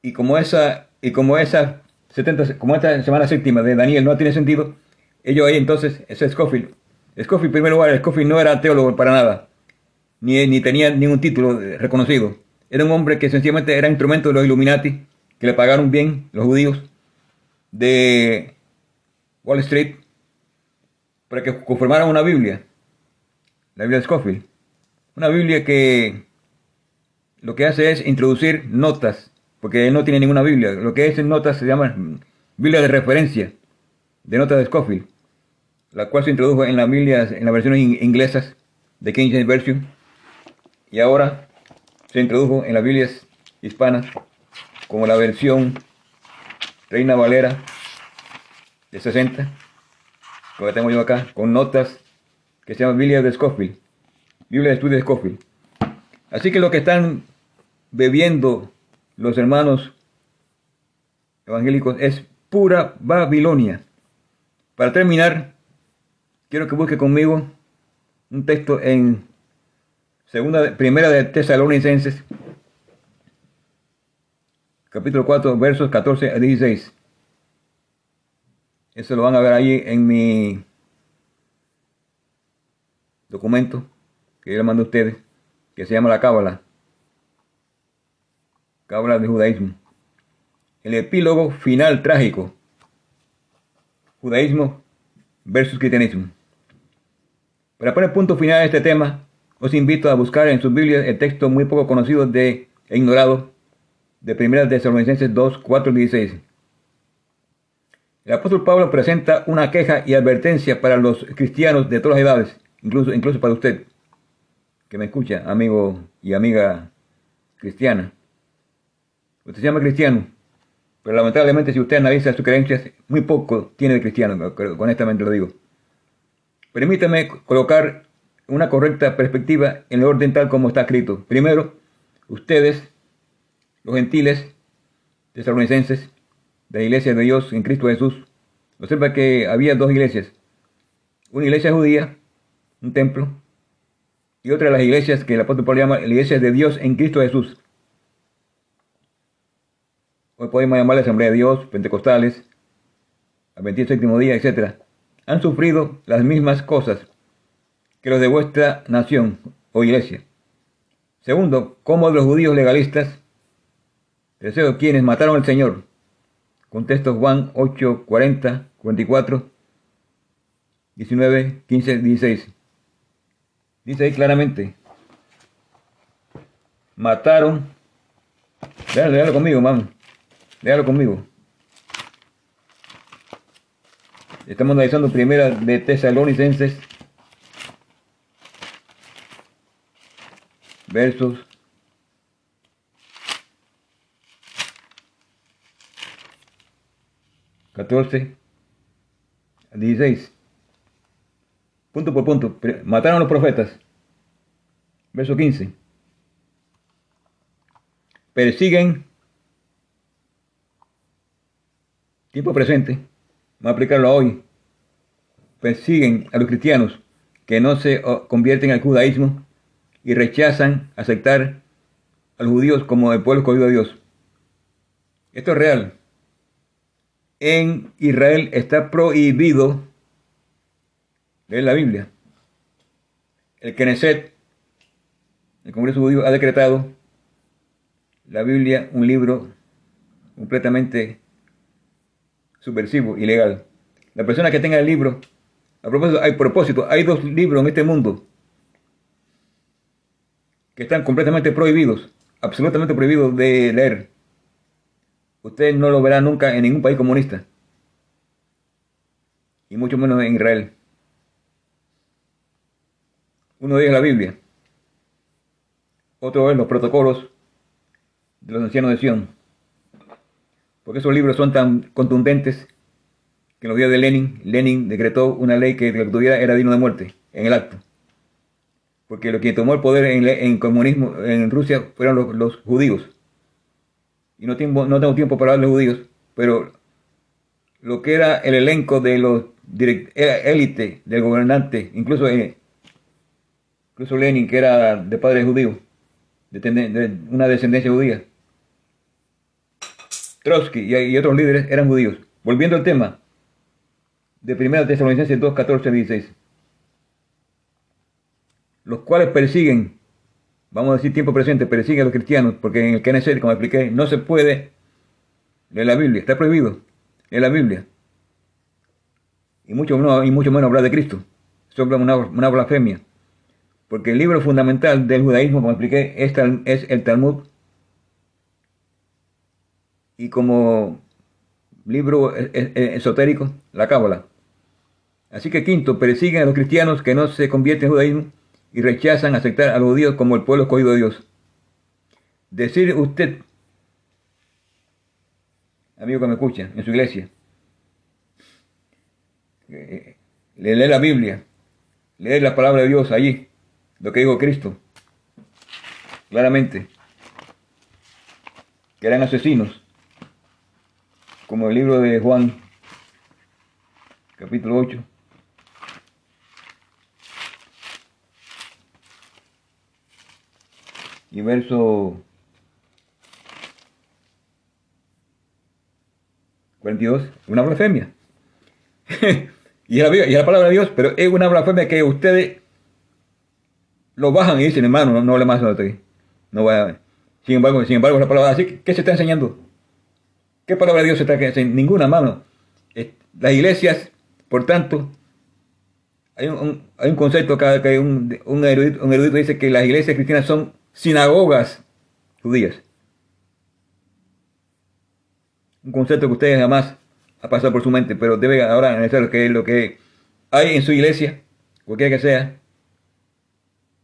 y como esa, y como esa 70, como esta semana séptima de Daniel no tiene sentido, ellos ahí entonces, es Scofield. Scofield, en primer lugar, Scofield no era teólogo para nada, ni, ni tenía ningún título reconocido. Era un hombre que sencillamente era instrumento de los Illuminati, que le pagaron bien los judíos de Wall Street para que conformaran una Biblia, la Biblia de Scofield. Una Biblia que lo que hace es introducir notas porque él no tiene ninguna Biblia. Lo que es notas se llama Biblia de referencia, de notas de Scofield, la cual se introdujo en la Biblia, en las versiones inglesas de King James Version, y ahora se introdujo en las Biblias hispanas como la versión Reina Valera de 60, que tengo yo acá, con notas que se llama Biblia de Scofield, Biblia de estudio de Scofield. Así que lo que están bebiendo los hermanos evangélicos es pura Babilonia. Para terminar, quiero que busque conmigo un texto en segunda, primera de Tesalonicenses, capítulo 4, versos 14 a 16. Eso lo van a ver ahí en mi documento que yo le mando a ustedes, que se llama la Cábala habla de judaísmo. El epílogo final trágico. Judaísmo versus cristianismo. Para poner punto final a este tema, os invito a buscar en sus Biblias el texto muy poco conocido de, e ignorado de 1 Tesalonicenses 2, 4 16. El apóstol Pablo presenta una queja y advertencia para los cristianos de todas las edades, incluso, incluso para usted, que me escucha, amigo y amiga cristiana. Usted se llama cristiano, pero lamentablemente si usted analiza sus creencias, muy poco tiene de cristiano, honestamente lo digo. Permítame colocar una correcta perspectiva en el orden tal como está escrito. Primero, ustedes, los gentiles, tesalonicenses, de la iglesia de Dios en Cristo Jesús, observa que había dos iglesias. Una iglesia judía, un templo, y otra de las iglesias que el apóstol Pablo llama la iglesia de Dios en Cristo Jesús. Hoy podemos llamarle Asamblea de Dios, Pentecostales, al séptimo día, etc. Han sufrido las mismas cosas que los de vuestra nación o iglesia. Segundo, como los judíos legalistas, tercero, quienes mataron al Señor. Contexto Juan 8, 40, 44, 19, 15, 16. Dice ahí claramente, mataron, déjalo, déjalo conmigo, vamos Léalo conmigo. Estamos analizando primera de Tesalonicenses. Versos. Catorce. 16. Punto por punto. Mataron a los profetas. Verso 15. Persiguen tiempo presente, vamos a aplicarlo hoy, persiguen a los cristianos que no se convierten al judaísmo y rechazan aceptar a los judíos como el pueblo escogido de Dios. Esto es real. En Israel está prohibido leer la Biblia. El Knesset, el Congreso Judío, ha decretado la Biblia un libro completamente subversivo, ilegal. La persona que tenga el libro, a propósito, hay propósito, hay dos libros en este mundo que están completamente prohibidos, absolutamente prohibidos de leer. Usted no lo verá nunca en ningún país comunista, y mucho menos en Israel. Uno de es la Biblia, otro es los protocolos de los ancianos de Sion, porque esos libros son tan contundentes que en los días de Lenin, Lenin decretó una ley que lo que tuviera era digno de muerte en el acto. Porque lo que tomó el poder en, en comunismo en Rusia fueron los judíos. Y no, tengo, no tengo tiempo para hablar de judíos, pero lo que era el elenco de los élite del gobernante, incluso, eh, incluso Lenin, que era de padre judío, de una descendencia judía. Trotsky y, y otros líderes eran judíos. Volviendo al tema, de 1 Tesalonicenses 2, 14, 16. Los cuales persiguen, vamos a decir tiempo presente, persiguen a los cristianos, porque en el Knesset, como expliqué, no se puede leer la Biblia, está prohibido leer la Biblia. Y mucho, menos, y mucho menos hablar de Cristo. Eso es una, blasfemia. Porque el libro fundamental del judaísmo, como expliqué, es, es el Talmud. Y como libro esotérico, la Cábala. Así que quinto, persiguen a los cristianos que no se convierten en judaísmo y rechazan aceptar a los judíos como el pueblo escogido de Dios. Decir usted, amigo que me escucha, en su iglesia, eh, leer la Biblia, leer la palabra de Dios allí, lo que dijo Cristo, claramente, que eran asesinos, como el libro de Juan, capítulo 8. Y verso 42, una blasfemia. y, la, la palabra de Dios, pero es una blasfemia que ustedes lo bajan y dicen, hermano, no, no hable más de No vaya. Sin embargo, sin embargo, la palabra así, ¿qué se está enseñando? ¿Qué palabra de Dios se está en ninguna mano? Las iglesias, por tanto, hay un, hay un concepto acá que un, un, erudito, un erudito dice que las iglesias cristianas son sinagogas judías. Un concepto que ustedes jamás ha pasado por su mente, pero debe ahora analizar lo que es lo que hay en su iglesia, cualquiera que sea,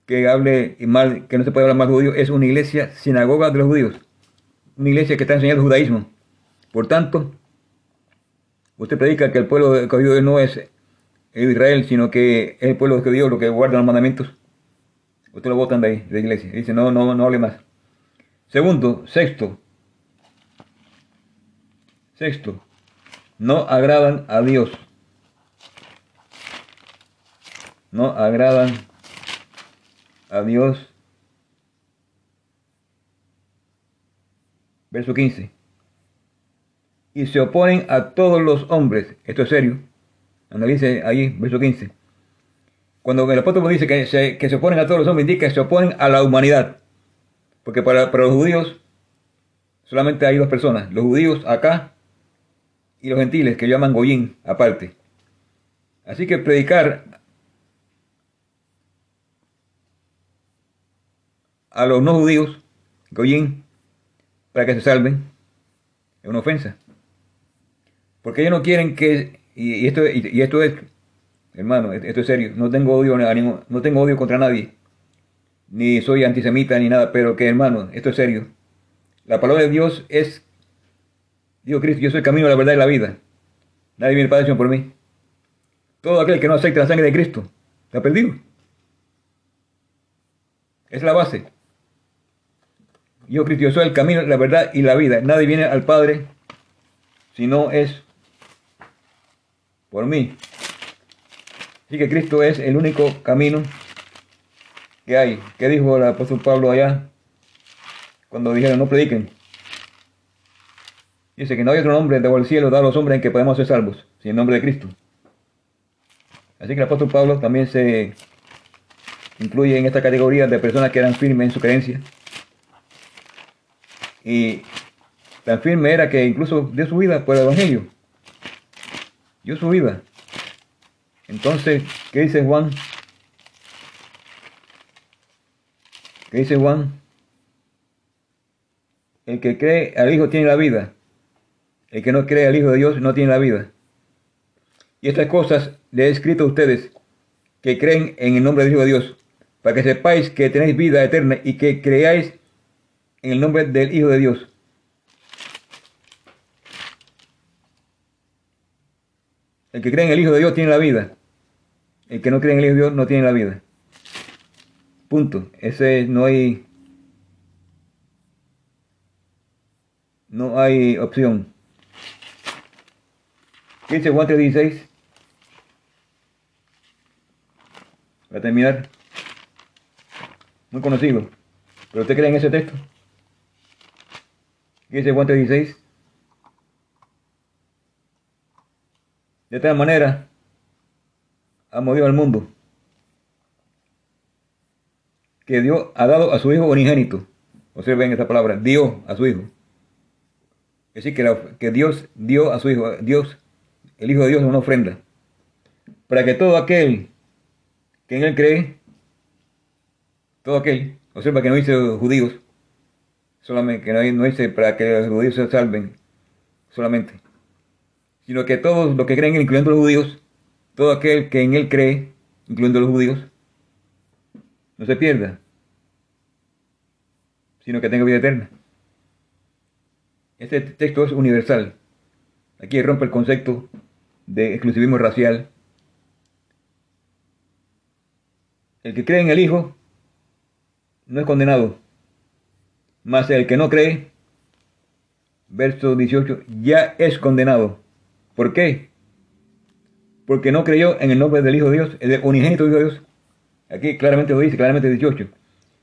que hable mal, que no se puede hablar mal judío, es una iglesia sinagoga de los judíos. Una iglesia que está enseñando el judaísmo. Por tanto, usted predica que el pueblo de Dios no es Israel, sino que es el pueblo de Dios lo que guarda los mandamientos. Usted lo votan de ahí, de la iglesia. Dice, no, no, no hable más. Segundo, sexto. Sexto, no agradan a Dios. No agradan a Dios. Verso 15 y se oponen a todos los hombres. Esto es serio. Analice ahí, verso 15. Cuando el apóstol dice que se, que se oponen a todos los hombres, indica que se oponen a la humanidad. Porque para, para los judíos solamente hay dos personas. Los judíos acá y los gentiles que llaman Goyín aparte. Así que predicar a los no judíos, Goyín, para que se salven, es una ofensa. Porque ellos no quieren que, y, esto, y, esto es, hermano, esto es serio, no tengo odio no tengo odio contra nadie, ni soy antisemita ni nada, pero que hermano, esto es serio. La palabra de Dios es, Dios Cristo, yo soy el camino, la verdad y la vida. Nadie viene para por mí. Todo aquel que no acepta la sangre de Cristo, está perdido. Es la base. Yo Cristo, yo soy el camino, la verdad y la vida. Nadie viene al Padre si no es por mí. Así que Cristo es el único camino que hay. ¿Qué dijo el apóstol Pablo allá? cuando dijeron no prediquen. Dice que no hay otro nombre debajo del cielo dado a los hombres en que podemos ser salvos, sin el nombre de Cristo. Así que el apóstol Pablo también se incluye en esta categoría de personas que eran firmes en su creencia. Y tan firme era que incluso dio su vida por el Evangelio. Dio su vida. Entonces, ¿qué dice Juan? ¿Qué dice Juan? El que cree al Hijo tiene la vida. El que no cree al Hijo de Dios no tiene la vida. Y estas cosas le he escrito a ustedes que creen en el nombre del Hijo de Dios, para que sepáis que tenéis vida eterna y que creáis en el nombre del Hijo de Dios. El que cree en el Hijo de Dios tiene la vida. El que no cree en el Hijo de Dios no tiene la vida. Punto. Ese no hay no hay opción. ¿Qué dice Juan 3.16? Para terminar. Muy conocido. ¿Pero usted cree en ese texto? ¿Qué dice Juan 3.16? De tal manera, amó Dios al mundo, que Dios ha dado a su Hijo unigénito. Observen esta palabra, dio a su Hijo. Es decir, que, Dios dio a su Hijo, Dios, el Hijo de Dios, una ofrenda. Para que todo aquel que en Él cree, todo aquel, observa que no dice judíos, solamente que no, no dice para que los judíos se salven, solamente sino que todos los que creen, incluyendo los judíos, todo aquel que en él cree, incluyendo los judíos, no se pierda, sino que tenga vida eterna. Este texto es universal. Aquí rompe el concepto de exclusivismo racial. El que cree en el Hijo no es condenado, mas el que no cree, verso 18, ya es condenado ¿Por qué? Porque no creyó en el nombre del Hijo de Dios, el unigénito Hijo de Dios. Aquí claramente lo dice, claramente 18.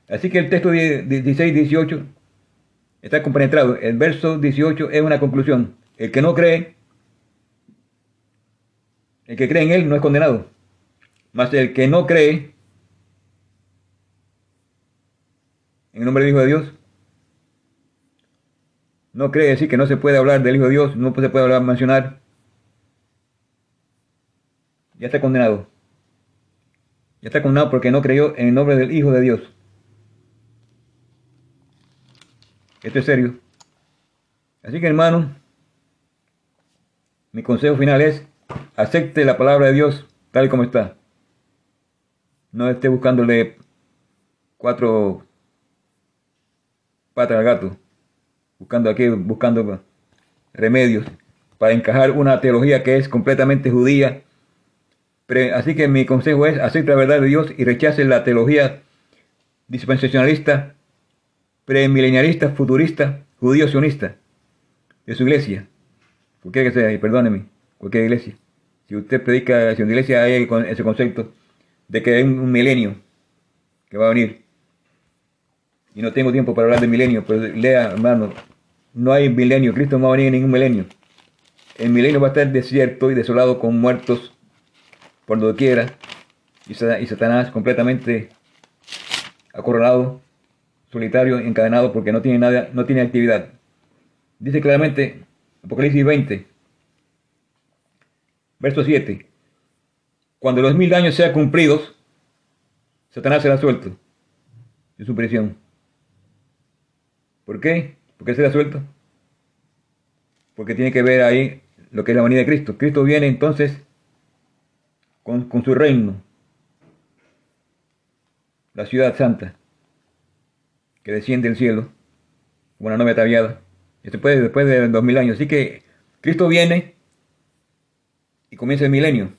Así que el texto 16, 18 está compenetrado. El verso 18 es una conclusión. El que no cree, el que cree en él no es condenado. Mas el que no cree en el nombre del Hijo de Dios, no cree decir que no se puede hablar del Hijo de Dios, no se puede hablar, mencionar ya está condenado. Ya está condenado porque no creyó en el nombre del Hijo de Dios. Esto es serio. Así que hermano, mi consejo final es, acepte la palabra de Dios tal como está. No esté buscándole cuatro patas al gato, buscando aquí, buscando remedios para encajar una teología que es completamente judía así que mi consejo es acepte la verdad de Dios y rechace la teología dispensacionalista, premilenialista, futurista, judío sionista de su iglesia. Cualquiera que sea, y perdóneme, cualquier iglesia. Si usted predica en una iglesia hay ese concepto de que hay un milenio que va a venir. Y no tengo tiempo para hablar de milenio, pero lea, hermano, no hay milenio, Cristo no va a venir en ningún milenio. El milenio va a estar desierto y desolado con muertos donde quiera y Satanás completamente acorralado, solitario, encadenado porque no tiene nada, no tiene actividad. Dice claramente Apocalipsis 20, verso 7. Cuando los mil años sean cumplidos, Satanás será suelto de su prisión. ¿Por qué? ¿Por qué será suelto? Porque tiene que ver ahí lo que es la venida de Cristo. Cristo viene entonces con, su reino, la ciudad santa, que desciende del cielo, como una nave ataviada, después, después de dos mil años. Así que Cristo viene y comienza el milenio.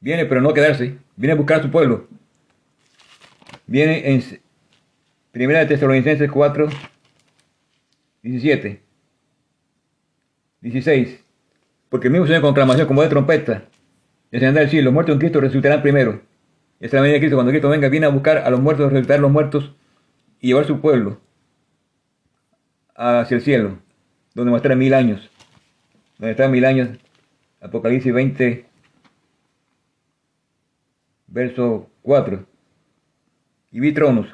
Viene, pero no quedarse, viene a buscar a su pueblo. Viene en Primera de Tesalonicenses 4, 17, 16. Porque el mismo Señor con clamación como de trompeta descenderá del cielo. Los muertos en Cristo resucitarán primero. Esa es la venida de Cristo. Cuando Cristo venga, viene a buscar a los muertos, resucitar a los muertos y llevar su pueblo hacia el cielo, donde va mil años. Donde está mil años. Apocalipsis 20, verso 4. Y vi tronos,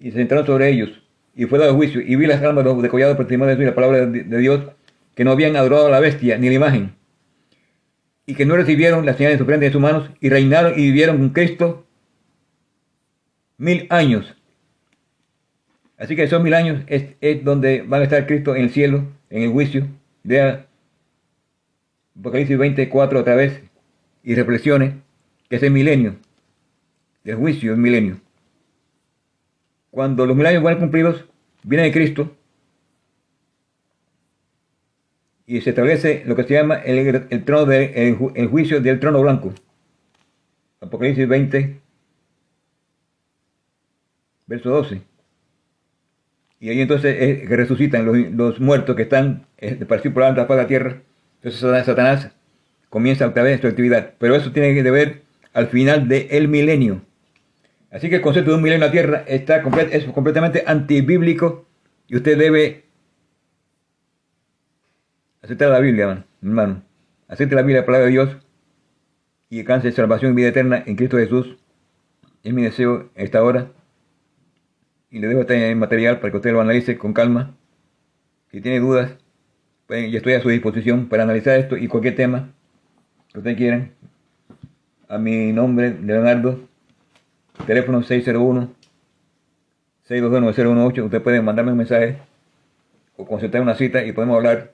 y se sentaron sobre ellos, y fue dado juicio, y vi las almas de los decollados por testimonio de y la palabra de Dios, que no habían adorado a la bestia ni la imagen, y que no recibieron las señales de frente de sus manos, y reinaron y vivieron con Cristo mil años. Así que esos mil años es, es donde van a estar Cristo en el cielo, en el juicio. Vea Apocalipsis 24 otra vez y reflexione que es el milenio, del juicio, el milenio. Cuando los mil años van cumplidos, viene Cristo y se establece lo que se llama el, el trono de, el, el, juicio del trono blanco. Apocalipsis 20, verso 12. Y ahí entonces es que resucitan los, los, muertos que están esparcidos por la alta de la tierra. Entonces Satanás comienza otra vez su actividad. Pero eso tiene que ver al final del milenio. Así que el concepto de un milenio en la tierra está es completamente antibíblico y usted debe aceptar la Biblia, hermano. Acepte la Biblia, la palabra de Dios y alcance salvación y vida eterna en Cristo Jesús. Es mi deseo esta hora. Y le dejo este material para que usted lo analice con calma. Si tiene dudas, yo estoy a su disposición para analizar esto y cualquier tema que ustedes quieran. A mi nombre, Leonardo, teléfono 601-622-9018. Usted puede mandarme un mensaje o concertar una cita y podemos hablar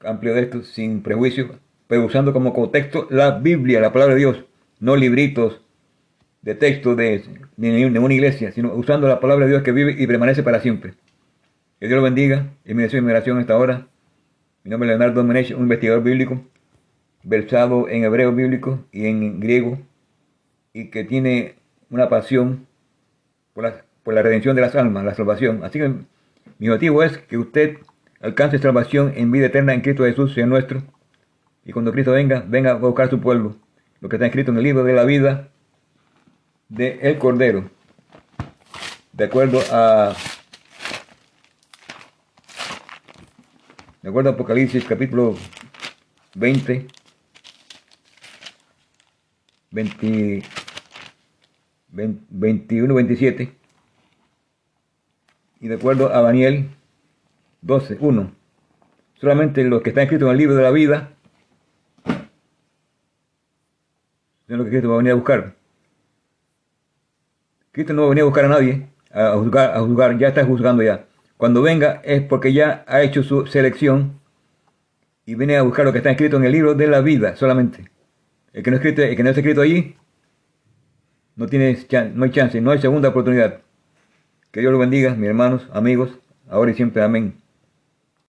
amplio de esto sin prejuicio, pero usando como contexto la Biblia, la palabra de Dios, no libritos de texto de, de una iglesia, sino usando la palabra de Dios que vive y permanece para siempre. Que Dios lo bendiga. Es mi deseo y mi oración esta hora. Mi nombre es Leonardo Menech, un investigador bíblico, versado en hebreo bíblico y en griego, y que tiene una pasión por la, por la redención de las almas, la salvación. Así que mi motivo es que usted alcance salvación en vida eterna en Cristo Jesús, sea nuestro. Y cuando Cristo venga, venga a buscar su pueblo. Lo que está escrito en el libro de la vida de el Cordero. De acuerdo a de acuerdo a Apocalipsis capítulo 20 20, 20 21 27 y de acuerdo a Daniel 12 1 solamente lo que está escrito en el libro de la vida es lo que Cristo va a venir a buscar Cristo no va a venir a buscar a nadie a juzgar, a juzgar ya está juzgando ya cuando venga es porque ya ha hecho su selección y viene a buscar lo que está escrito en el libro de la vida solamente. El que no, escrito, el que no está escrito allí, no, tiene, no hay chance, no hay segunda oportunidad. Que Dios lo bendiga, mis hermanos, amigos, ahora y siempre. Amén.